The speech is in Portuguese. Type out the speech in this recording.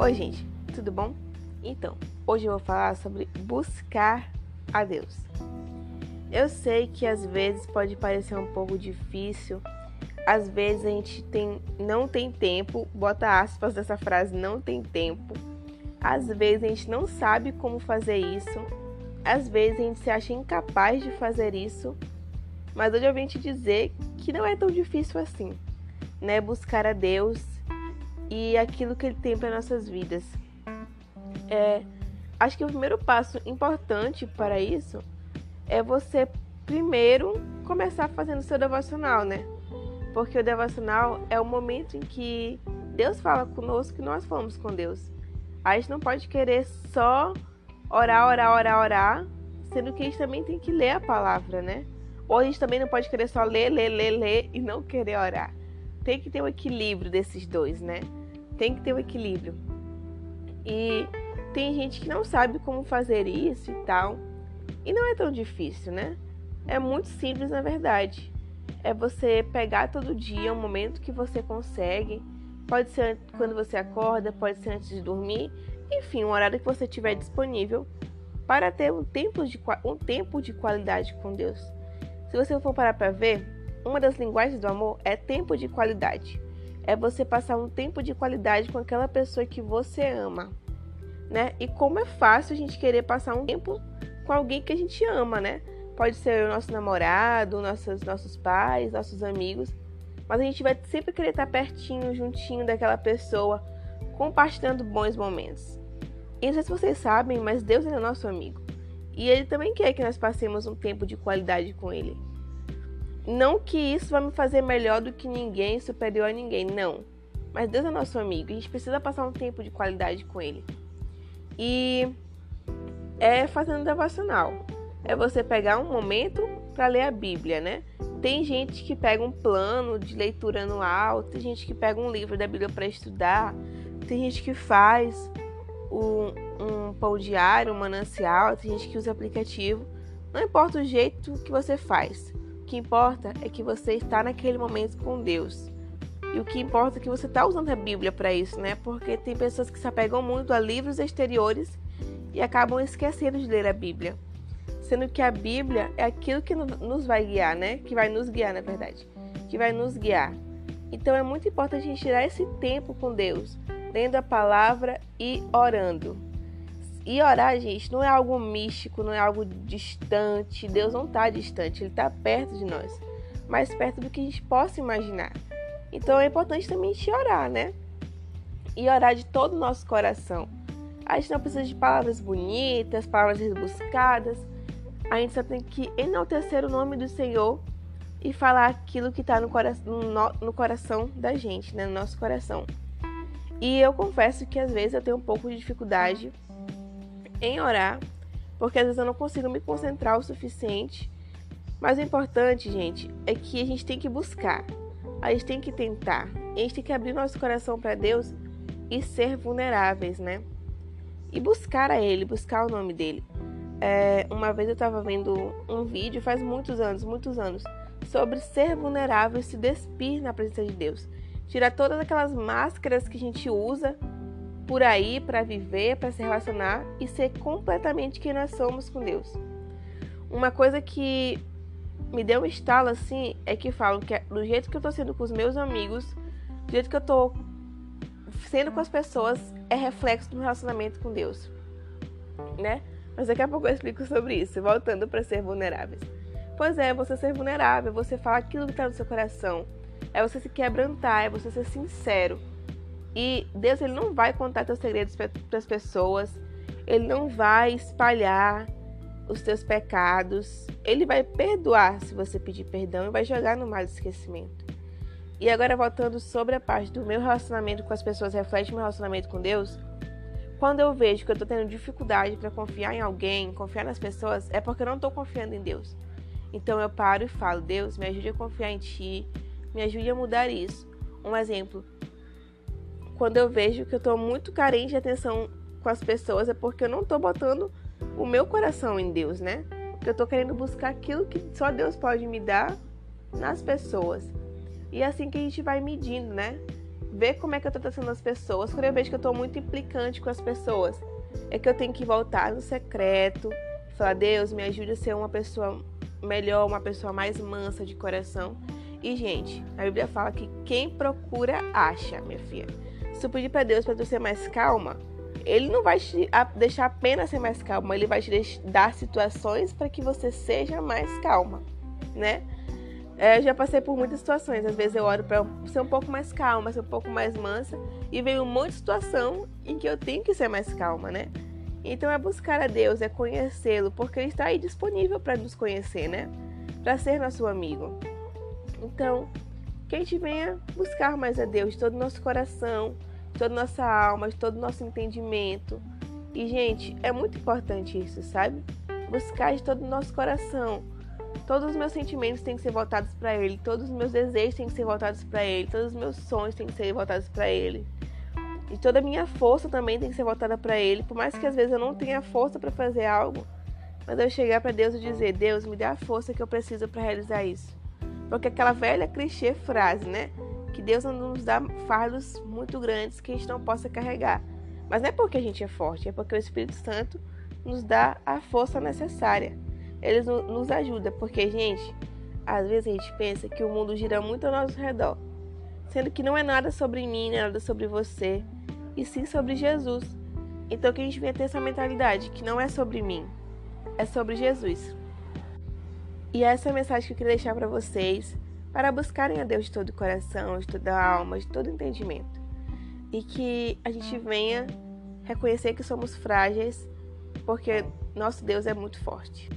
Oi, gente, tudo bom? Então, hoje eu vou falar sobre buscar a Deus. Eu sei que às vezes pode parecer um pouco difícil, às vezes a gente tem, não tem tempo, bota aspas dessa frase, não tem tempo. Às vezes a gente não sabe como fazer isso, às vezes a gente se acha incapaz de fazer isso, mas hoje eu vim te dizer que não é tão difícil assim, né? Buscar a Deus e aquilo que Ele tem para nossas vidas. É, acho que o primeiro passo importante para isso é você primeiro começar fazendo seu devocional, né? Porque o devocional é o momento em que Deus fala conosco e nós falamos com Deus. A gente não pode querer só orar, orar, orar, orar, sendo que a gente também tem que ler a palavra, né? Ou a gente também não pode querer só ler, ler, ler, ler e não querer orar. Tem que ter um equilíbrio desses dois, né? Tem que ter um equilíbrio. E tem gente que não sabe como fazer isso e tal. E não é tão difícil, né? É muito simples, na verdade. É você pegar todo dia um momento que você consegue. Pode ser quando você acorda, pode ser antes de dormir. Enfim, um horário que você tiver disponível para ter um tempo de, um tempo de qualidade com Deus. Se você for parar para ver, uma das linguagens do amor é tempo de qualidade é você passar um tempo de qualidade com aquela pessoa que você ama, né? E como é fácil a gente querer passar um tempo com alguém que a gente ama, né? Pode ser o nosso namorado, nossos, nossos pais, nossos amigos, mas a gente vai sempre querer estar pertinho, juntinho daquela pessoa, compartilhando bons momentos. E não sei se vocês sabem, mas Deus é nosso amigo. E Ele também quer que nós passemos um tempo de qualidade com Ele. Não que isso vai me fazer melhor do que ninguém, superior a ninguém, não. Mas Deus é nosso amigo, a gente precisa passar um tempo de qualidade com Ele. E é fazendo devocional. É você pegar um momento para ler a Bíblia, né? Tem gente que pega um plano de leitura anual, tem gente que pega um livro da Bíblia para estudar, tem gente que faz um, um pão diário, um manancial, tem gente que usa aplicativo. Não importa o jeito que você faz, que importa é que você está naquele momento com Deus. E o que importa é que você está usando a Bíblia para isso, né? Porque tem pessoas que se apegam muito a livros exteriores e acabam esquecendo de ler a Bíblia. Sendo que a Bíblia é aquilo que nos vai guiar, né? Que vai nos guiar, na verdade. Que vai nos guiar. Então é muito importante a gente tirar esse tempo com Deus, lendo a palavra e orando. E orar, gente, não é algo místico, não é algo distante. Deus não está distante, Ele está perto de nós. Mais perto do que a gente possa imaginar. Então é importante também gente orar, né? E orar de todo o nosso coração. A gente não precisa de palavras bonitas, palavras rebuscadas. A gente só tem que enaltecer o nome do Senhor e falar aquilo que está no, no, no coração da gente, né? No nosso coração. E eu confesso que às vezes eu tenho um pouco de dificuldade em orar, porque às vezes eu não consigo me concentrar o suficiente. Mas o importante, gente, é que a gente tem que buscar, a gente tem que tentar, a gente tem que abrir nosso coração para Deus e ser vulneráveis, né? E buscar a Ele, buscar o nome dele. É, uma vez eu estava vendo um vídeo, faz muitos anos, muitos anos, sobre ser vulnerável e se despir na presença de Deus. Tirar todas aquelas máscaras que a gente usa por aí para viver, para se relacionar e ser completamente quem nós somos com Deus. Uma coisa que me deu um estalo assim é que falam que do jeito que eu tô sendo com os meus amigos, do jeito que eu tô sendo com as pessoas, é reflexo do relacionamento com Deus, né? Mas daqui a pouco eu explico sobre isso, voltando para ser vulneráveis. Pois é, você ser vulnerável, você falar aquilo que está no seu coração, é você se quebrantar, é você ser sincero e Deus ele não vai contar teus segredos para as pessoas, ele não vai espalhar os teus pecados, ele vai perdoar se você pedir perdão e vai jogar no mar do esquecimento. E agora voltando sobre a parte do meu relacionamento com as pessoas, reflete meu relacionamento com Deus. Quando eu vejo que eu estou tendo dificuldade para confiar em alguém, confiar nas pessoas, é porque eu não estou confiando em Deus. Então eu paro e falo: Deus, me ajude a confiar em Ti, me ajude a mudar isso. Um exemplo: quando eu vejo que eu estou muito carente de atenção com as pessoas, é porque eu não estou botando o meu coração em Deus, né? Porque eu estou querendo buscar aquilo que só Deus pode me dar nas pessoas. E é assim que a gente vai medindo, né? ver como é que eu tô tratando as pessoas. Quando eu vejo que eu tô muito implicante com as pessoas, é que eu tenho que voltar no secreto, falar: Deus, me ajude a ser uma pessoa melhor, uma pessoa mais mansa de coração. E, gente, a Bíblia fala que quem procura, acha, minha filha. Se tu pedir para Deus para tu ser mais calma, Ele não vai te deixar apenas ser mais calma, Ele vai te dar situações para que você seja mais calma, né? É, eu já passei por muitas situações. Às vezes eu oro para ser um pouco mais calma, ser um pouco mais mansa, e vem um monte de situação em que eu tenho que ser mais calma, né? Então é buscar a Deus, é conhecê-lo, porque Ele está aí disponível para nos conhecer, né? Para ser nosso amigo. Então, que a gente venha buscar mais a Deus de todo o nosso coração, toda nossa alma, de todo o nosso entendimento. E, gente, é muito importante isso, sabe? Buscar de todo o nosso coração Todos os meus sentimentos têm que ser voltados para Ele, todos os meus desejos têm que ser voltados para Ele, todos os meus sonhos têm que ser voltados para Ele. E toda a minha força também tem que ser voltada para Ele, por mais que às vezes eu não tenha força para fazer algo, mas eu chegar para Deus e dizer: Deus, me dá a força que eu preciso para realizar isso. Porque aquela velha clichê frase, né? Que Deus não nos dá fardos muito grandes que a gente não possa carregar. Mas não é porque a gente é forte, é porque o Espírito Santo nos dá a força necessária eles nos ajudam, porque, gente, às vezes a gente pensa que o mundo gira muito ao nosso redor, sendo que não é nada sobre mim, nada sobre você, e sim sobre Jesus. Então que a gente venha ter essa mentalidade, que não é sobre mim, é sobre Jesus. E essa é a mensagem que eu queria deixar para vocês, para buscarem a Deus de todo o coração, de toda a alma, de todo entendimento. E que a gente venha reconhecer que somos frágeis, porque nosso Deus é muito forte.